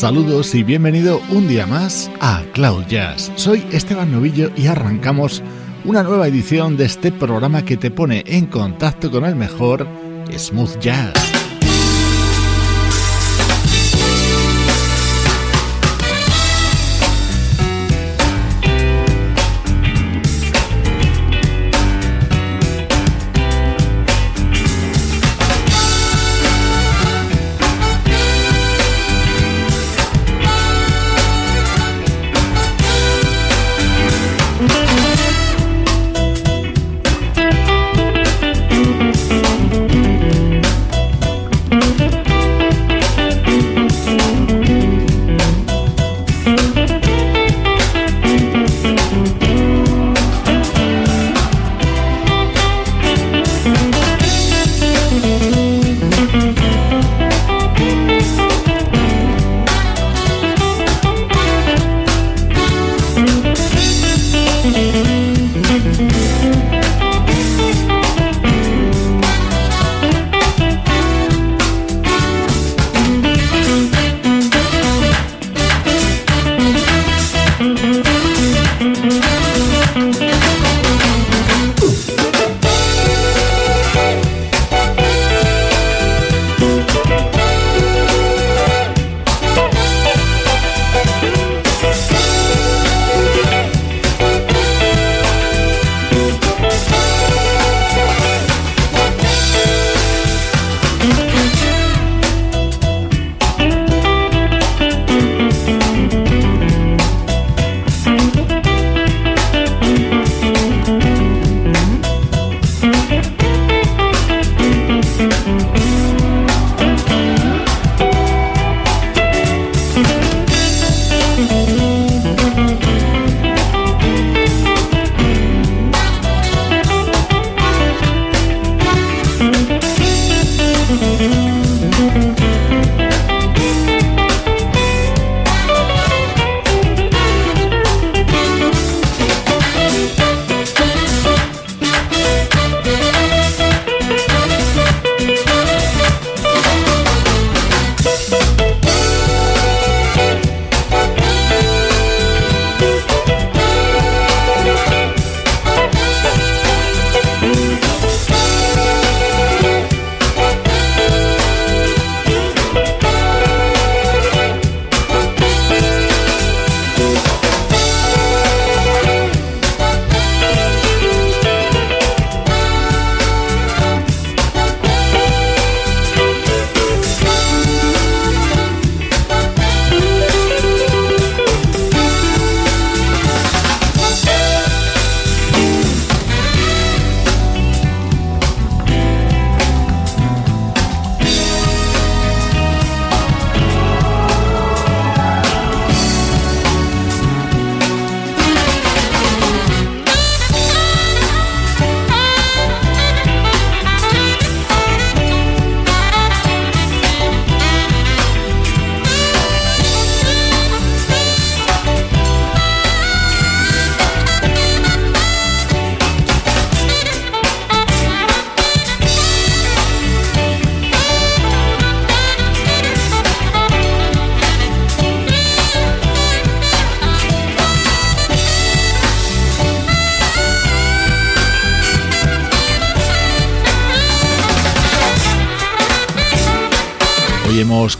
Saludos y bienvenido un día más a Cloud Jazz. Soy Esteban Novillo y arrancamos una nueva edición de este programa que te pone en contacto con el mejor smooth jazz.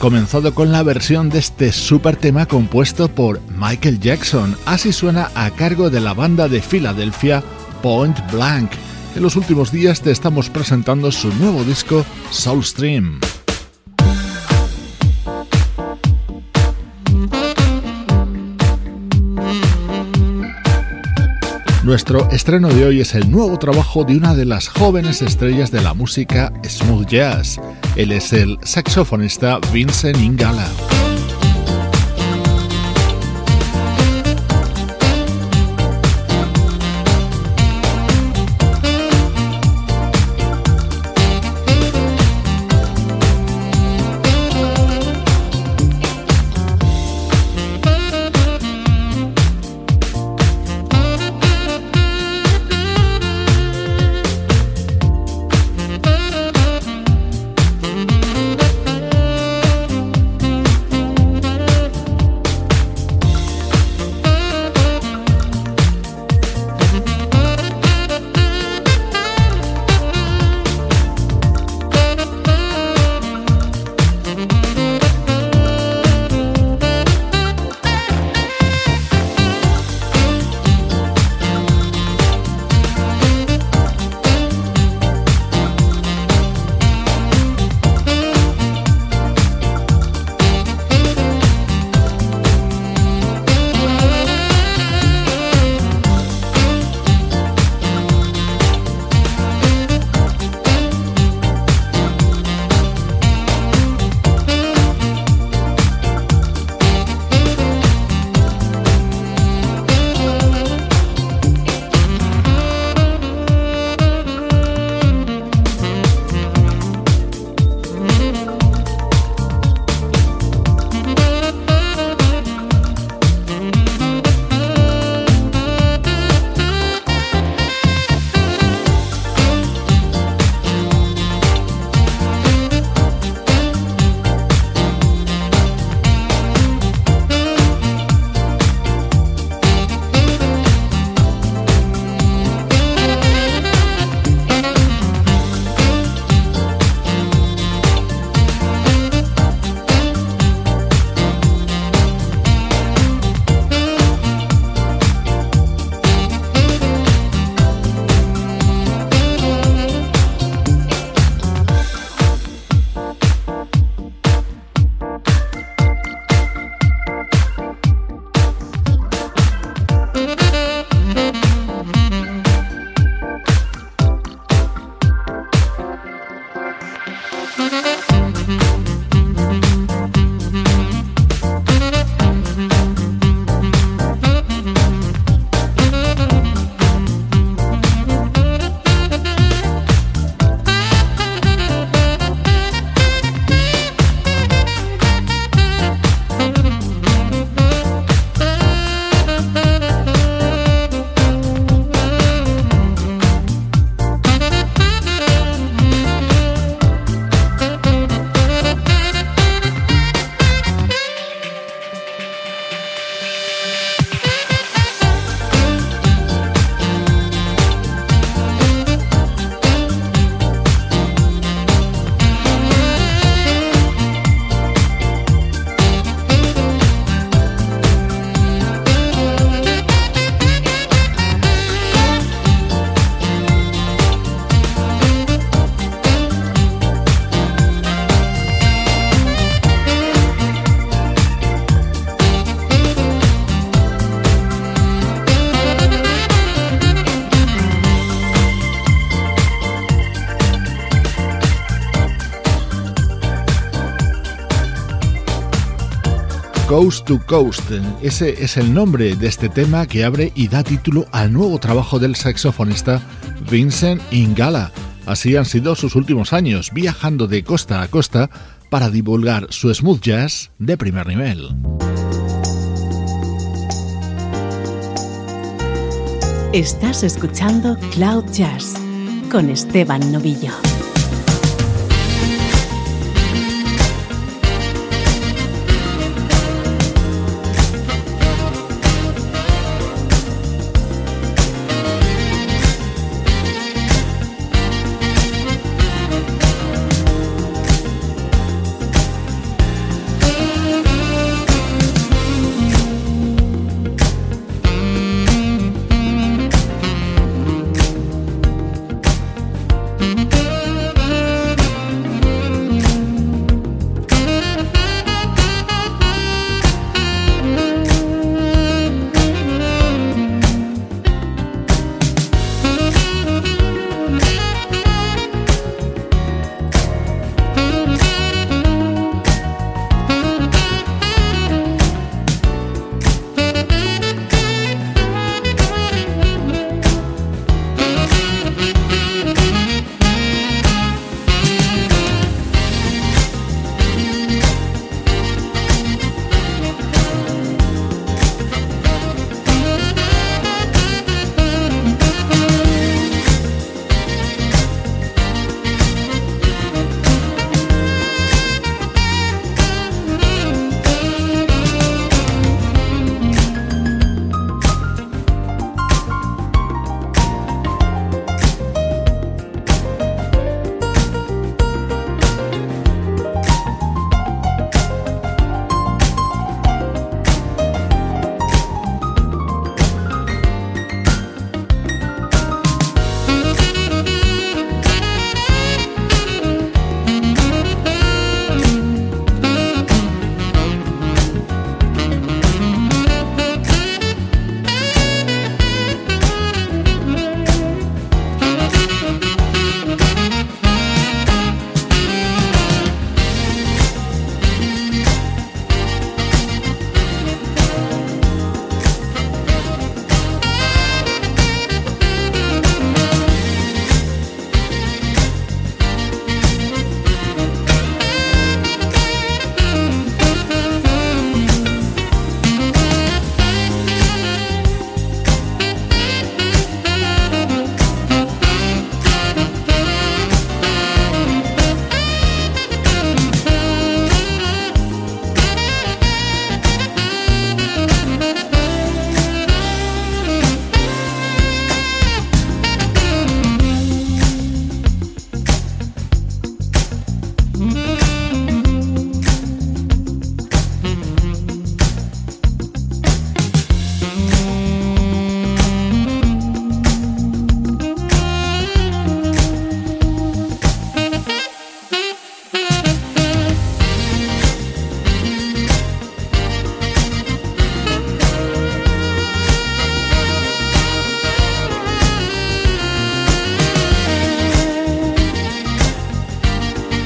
Comenzado con la versión de este super tema compuesto por Michael Jackson. Así suena a cargo de la banda de Filadelfia Point Blank. En los últimos días te estamos presentando su nuevo disco Soulstream. Nuestro estreno de hoy es el nuevo trabajo de una de las jóvenes estrellas de la música smooth jazz. Él es el saxofonista Vincent Ingala. Coast to Coast. Ese es el nombre de este tema que abre y da título al nuevo trabajo del saxofonista Vincent Ingala. Así han sido sus últimos años, viajando de costa a costa para divulgar su smooth jazz de primer nivel. Estás escuchando Cloud Jazz con Esteban Novillo.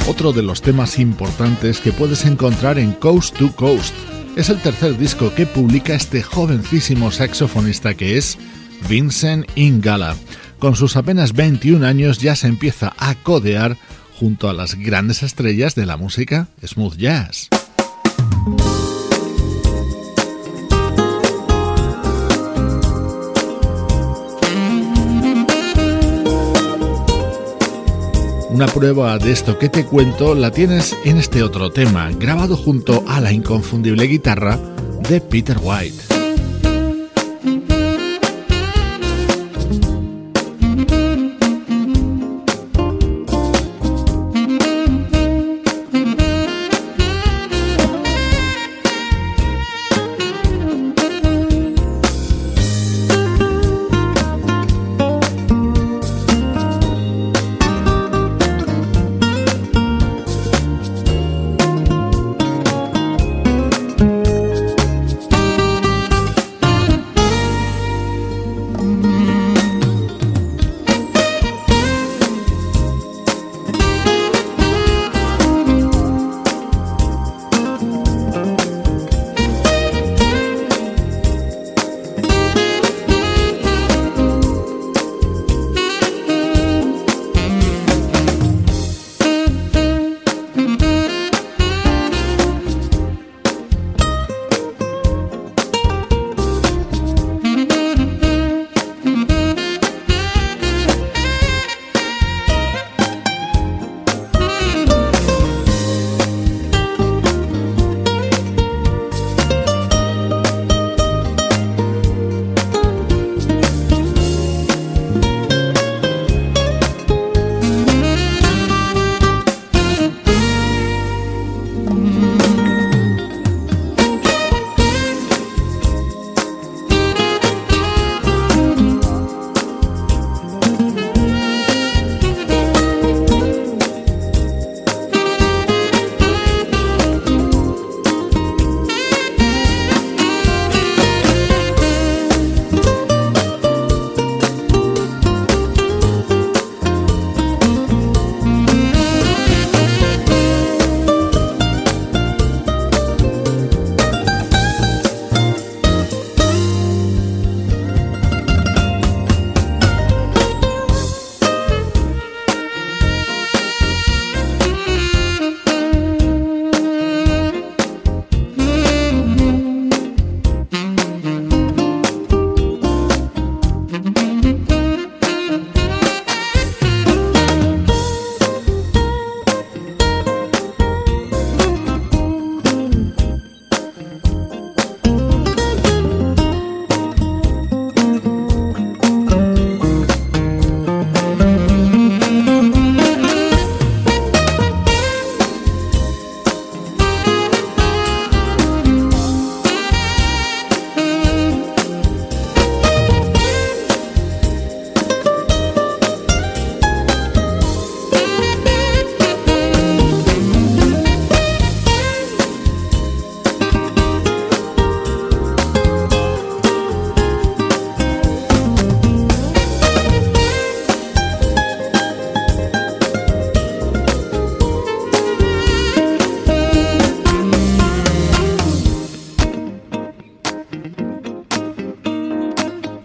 Otro de los temas importantes que puedes encontrar en Coast to Coast. Es el tercer disco que publica este jovencísimo saxofonista que es Vincent Ingala. Con sus apenas 21 años ya se empieza a codear junto a las grandes estrellas de la música smooth jazz. Una prueba de esto que te cuento la tienes en este otro tema, grabado junto a la inconfundible guitarra de Peter White.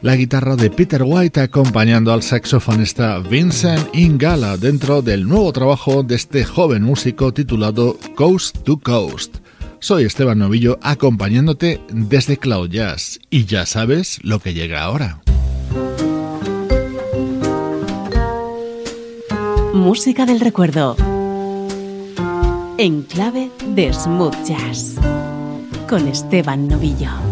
La guitarra de Peter White acompañando al saxofonista Vincent Ingala dentro del nuevo trabajo de este joven músico titulado Coast to Coast. Soy Esteban Novillo acompañándote desde Cloud Jazz y ya sabes lo que llega ahora. Música del recuerdo en clave de smooth jazz con Esteban Novillo.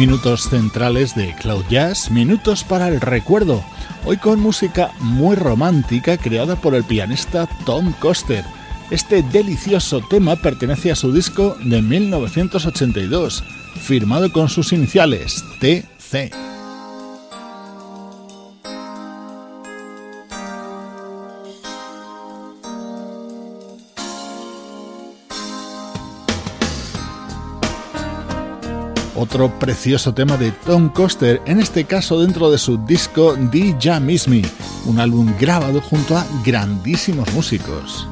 Minutos centrales de Cloud Jazz, minutos para el recuerdo, hoy con música muy romántica creada por el pianista Tom Coster. Este delicioso tema pertenece a su disco de 1982, firmado con sus iniciales TC. Otro precioso tema de Tom Coster, en este caso dentro de su disco The Ya Miss Me, un álbum grabado junto a grandísimos músicos.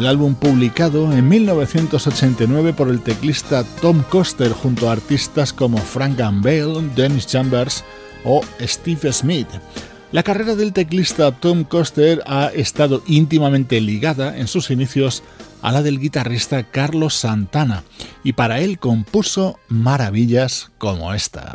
El álbum publicado en 1989 por el teclista Tom Coster junto a artistas como Frank Bale, Dennis Chambers o Steve Smith. La carrera del teclista Tom Coster ha estado íntimamente ligada en sus inicios a la del guitarrista Carlos Santana y para él compuso maravillas como esta.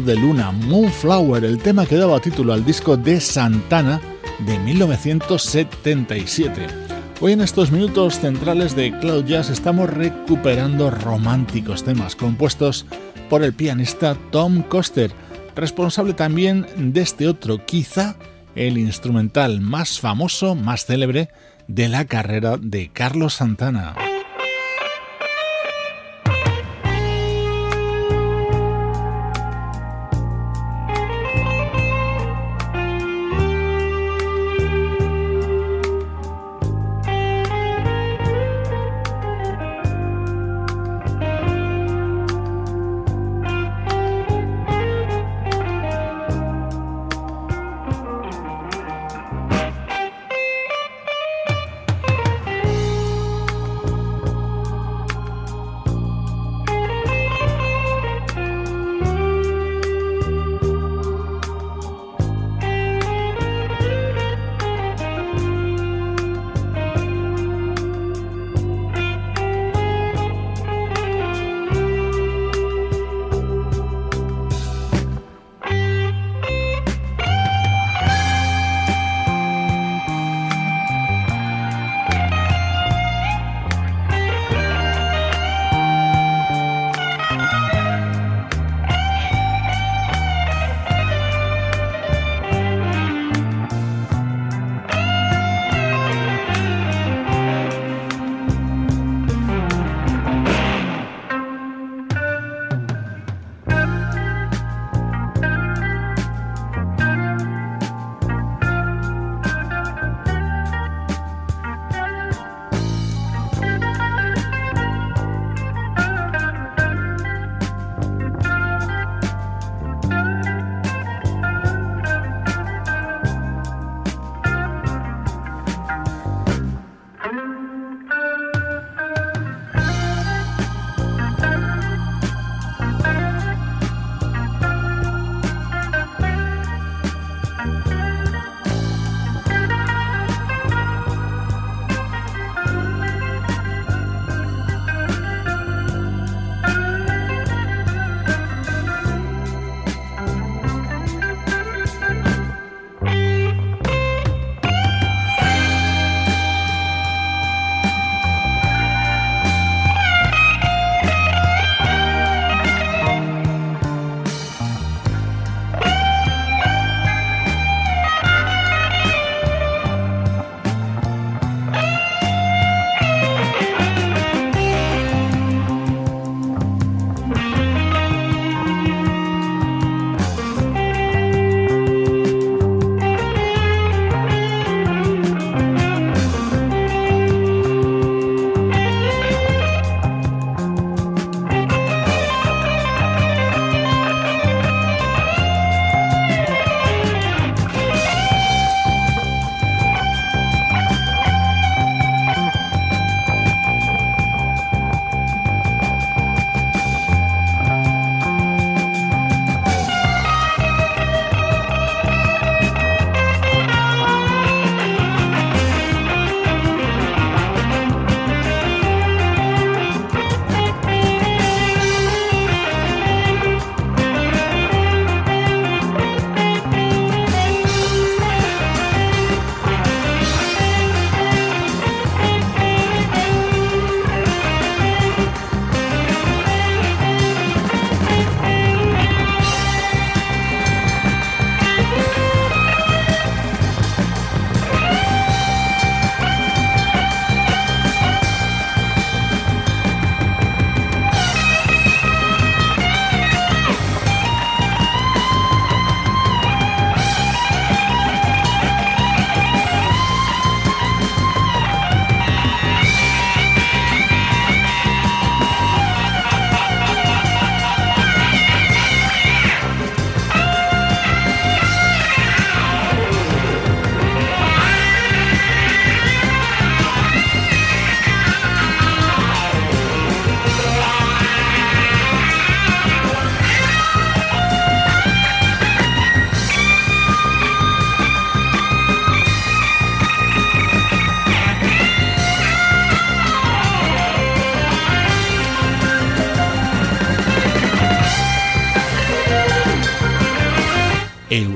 De Luna, Moonflower, el tema que daba título al disco de Santana de 1977. Hoy en estos minutos centrales de Cloud Jazz estamos recuperando románticos temas compuestos por el pianista Tom Coster, responsable también de este otro, quizá el instrumental más famoso, más célebre de la carrera de Carlos Santana.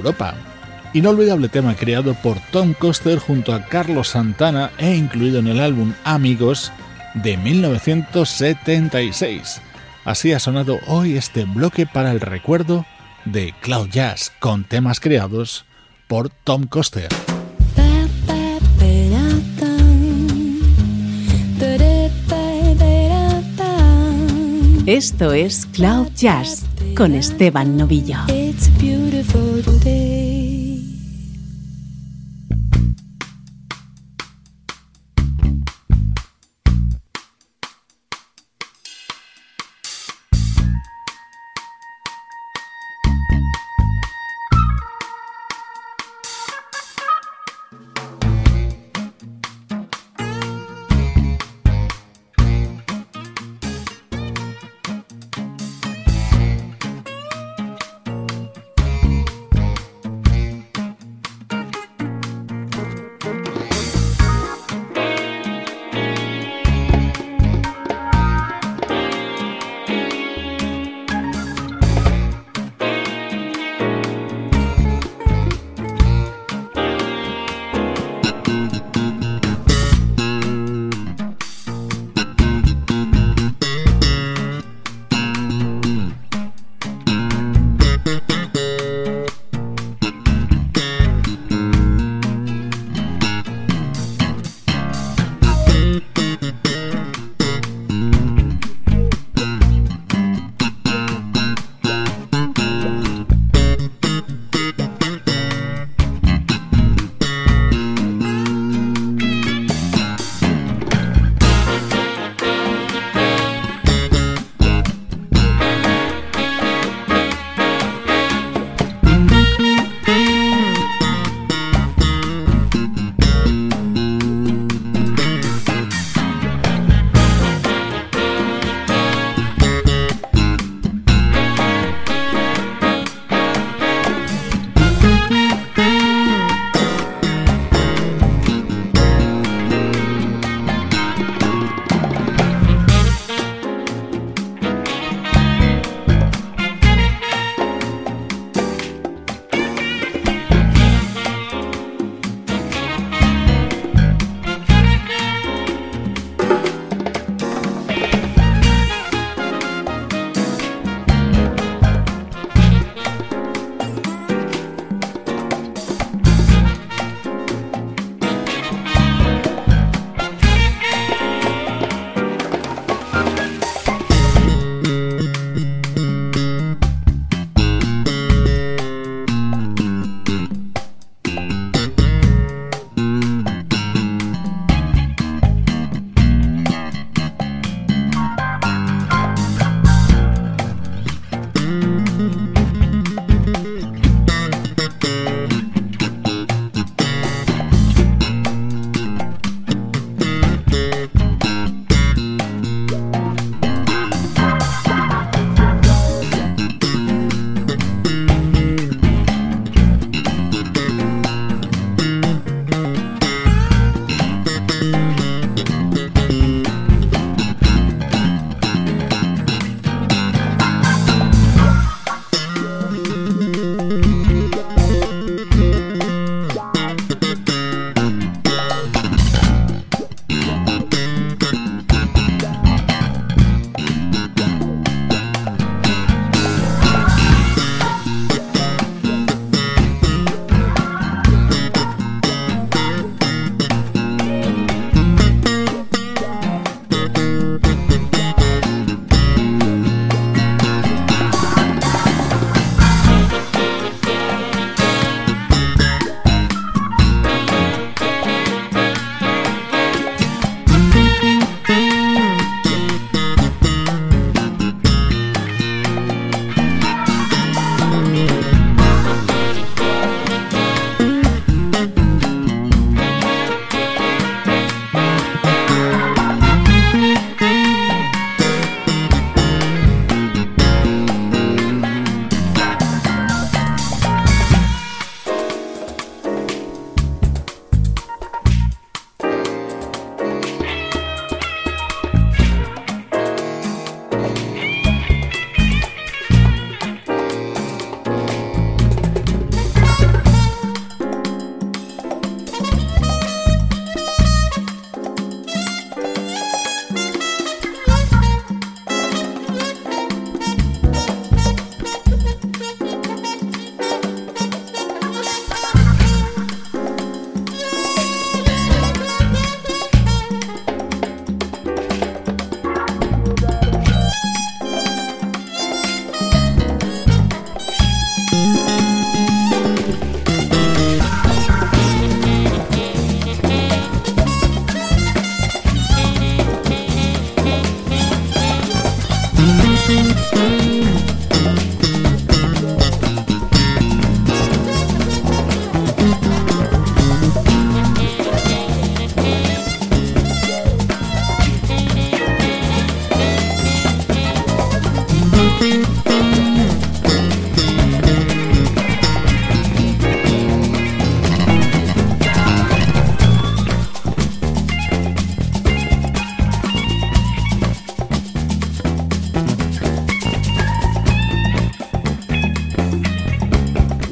Europa. Inolvidable tema creado por Tom Coster junto a Carlos Santana e incluido en el álbum Amigos de 1976. Así ha sonado hoy este bloque para el recuerdo de Cloud Jazz con temas creados por Tom Coster. Esto es Cloud Jazz con Esteban Novillo. faut day.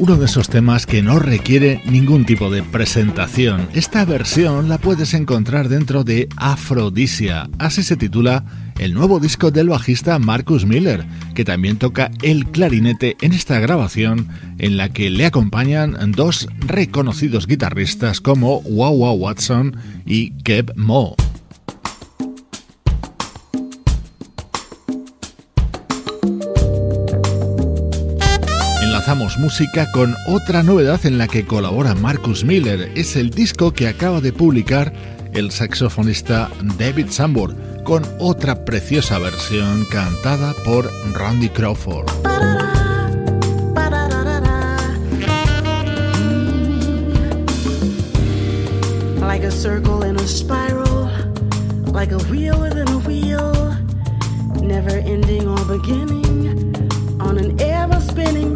Uno de esos temas que no requiere ningún tipo de presentación. Esta versión la puedes encontrar dentro de Afrodisia, así se titula el nuevo disco del bajista Marcus Miller, que también toca el clarinete en esta grabación en la que le acompañan dos reconocidos guitarristas como Wawa Watson y Kev Mo. música con otra novedad en la que colabora Marcus Miller. Es el disco que acaba de publicar el saxofonista David Sambor con otra preciosa versión cantada por Randy Crawford. Like a circle in a spiral, like a wheel within a wheel, never ending or beginning on an ever spinning.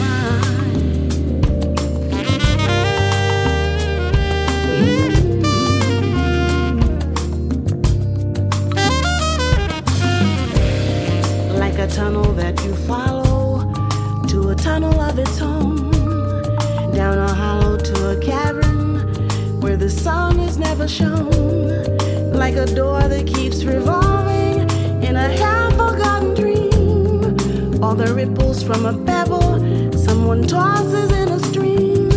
Tunnel that you follow to a tunnel of its own, down a hollow to a cavern where the sun is never shown, like a door that keeps revolving in a half forgotten dream, or the ripples from a pebble someone tosses in a stream,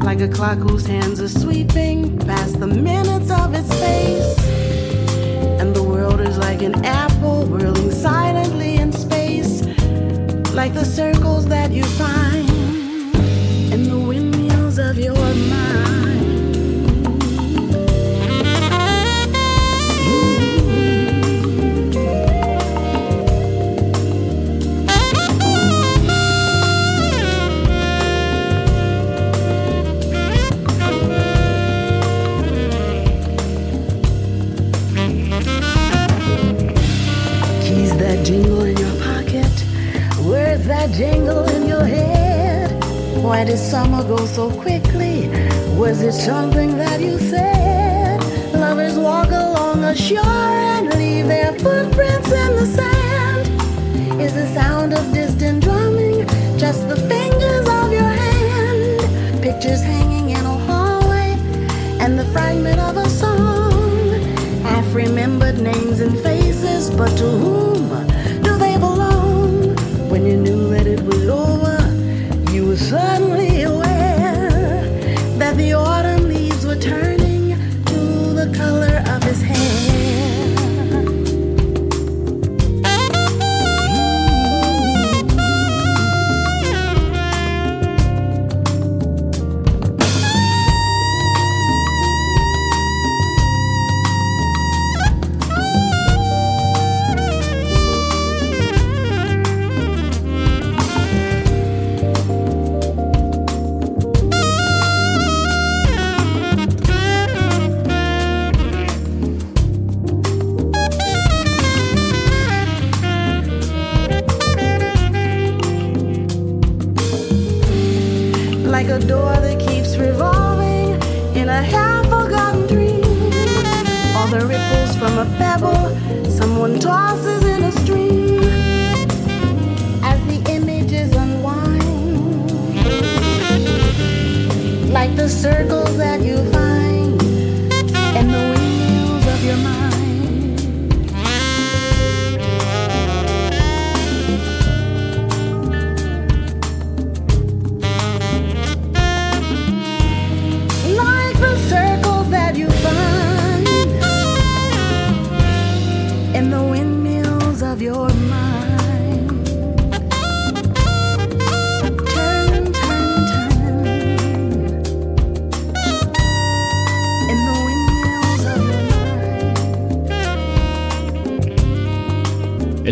like a clock whose hands are sweeping past the minutes of its face. And the world is like an apple whirling silently like the circles that you find Why did summer go so quickly? Was it something that you said? Lovers walk along a shore and leave their footprints in the sand. Is the sound of distant drumming just the fingers of your hand? Pictures hanging in a hallway and the fragment of a song. Half remembered names and faces, but to whom do they belong? When you knew that it was over, you were suddenly turn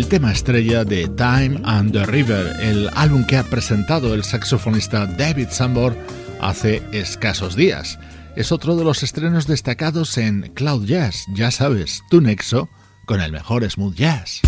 tema estrella de Time and the River, el álbum que ha presentado el saxofonista David Sambor hace escasos días. Es otro de los estrenos destacados en Cloud Jazz, ya sabes, tu nexo con el mejor smooth jazz.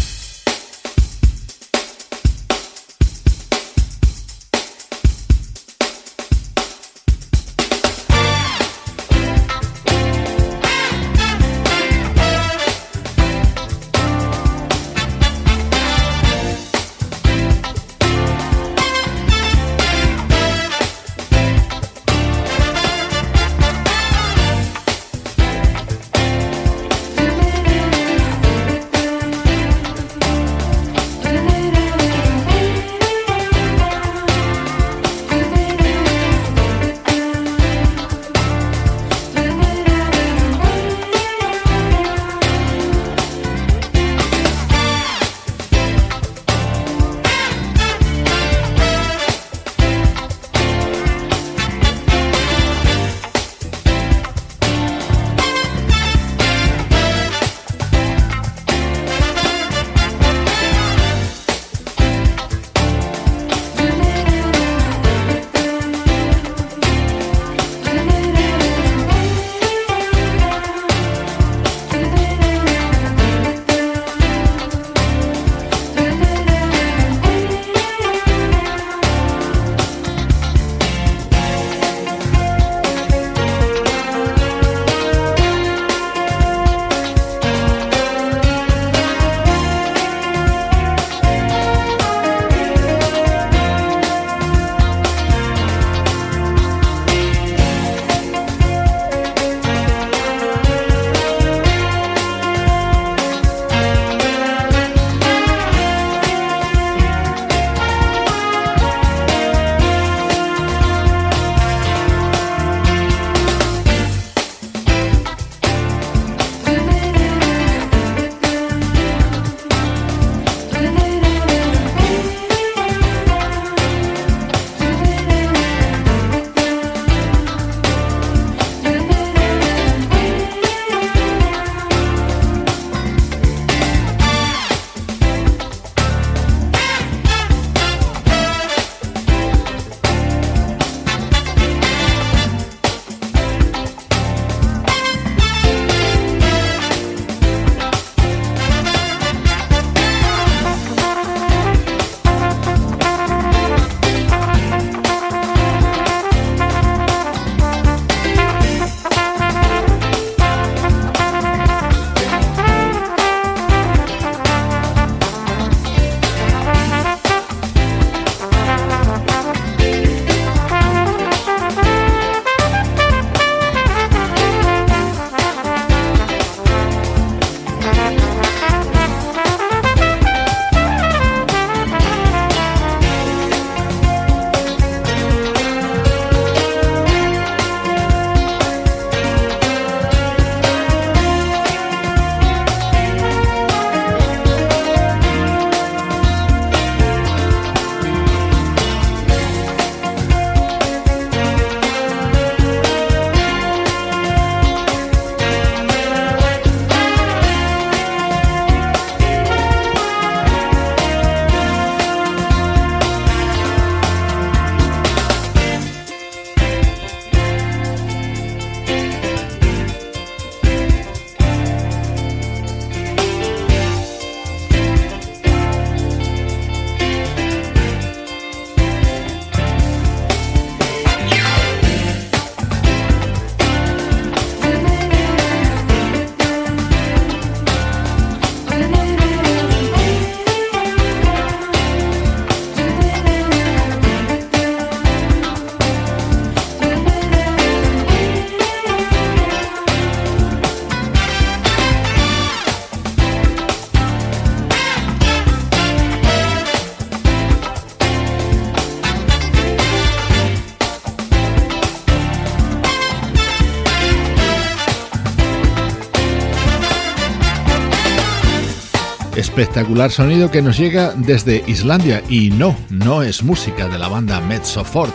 Espectacular sonido que nos llega desde Islandia y no, no es música de la banda Mezzofort,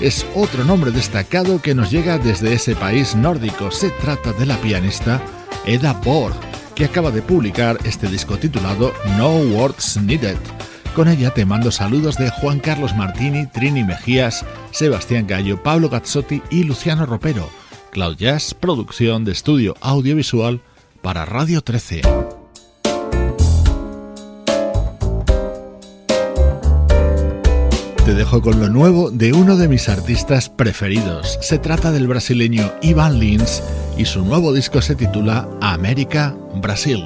es otro nombre destacado que nos llega desde ese país nórdico. Se trata de la pianista Eda Borg, que acaba de publicar este disco titulado No Words Needed. Con ella te mando saludos de Juan Carlos Martini, Trini Mejías, Sebastián Gallo, Pablo Gazzotti y Luciano Ropero. Cloud Jazz, producción de estudio audiovisual para Radio 13. Te dejo con lo nuevo de uno de mis artistas preferidos. Se trata del brasileño Ivan Lins y su nuevo disco se titula América Brasil.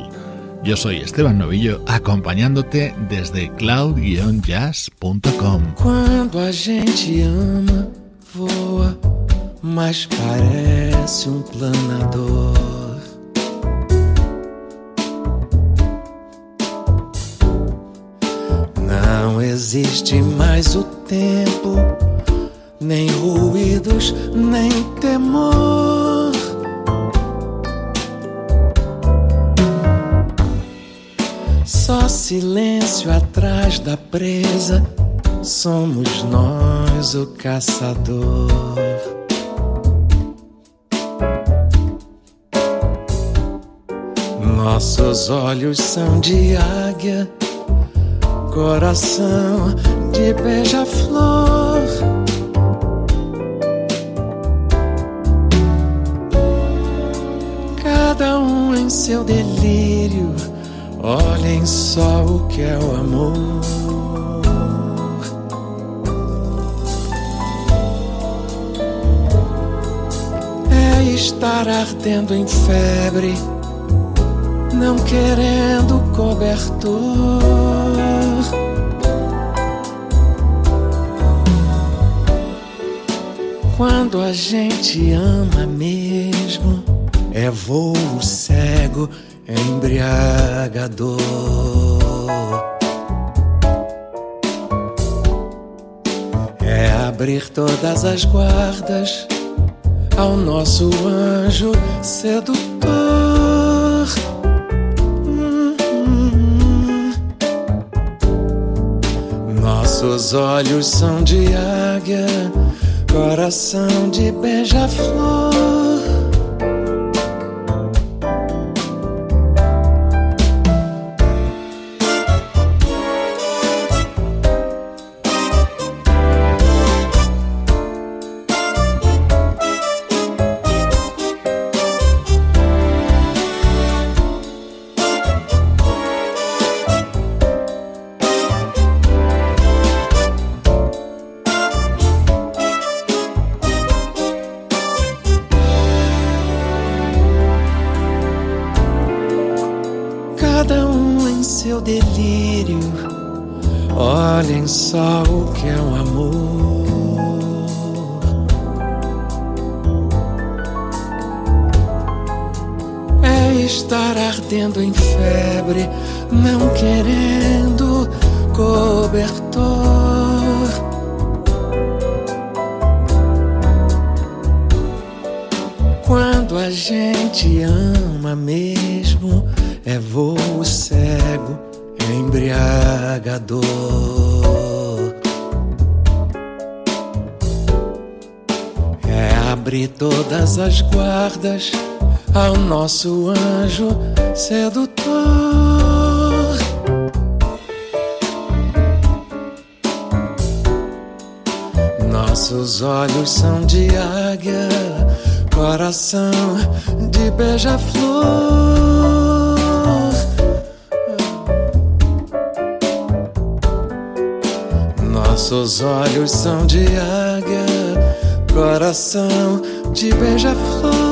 Yo soy Esteban Novillo acompañándote desde cloud-jazz.com. Cuando a gente ama, voa, mas parece um planador. Não existe mais o tempo, nem ruídos, nem temor. Só silêncio atrás da presa, somos nós o caçador. Nossos olhos são de águia coração de beija-flor. Cada um em seu delírio, olhem só o que é o amor. É estar ardendo em febre, não querendo cobertor. Quando a gente ama mesmo, é voo cego, embriagador. É abrir todas as guardas ao nosso anjo sedutor. Nossos olhos são de águia coração de beija-flor. Sedutor. Nossos olhos são de águia, coração de beija-flor. Nossos olhos são de águia, coração de beija-flor.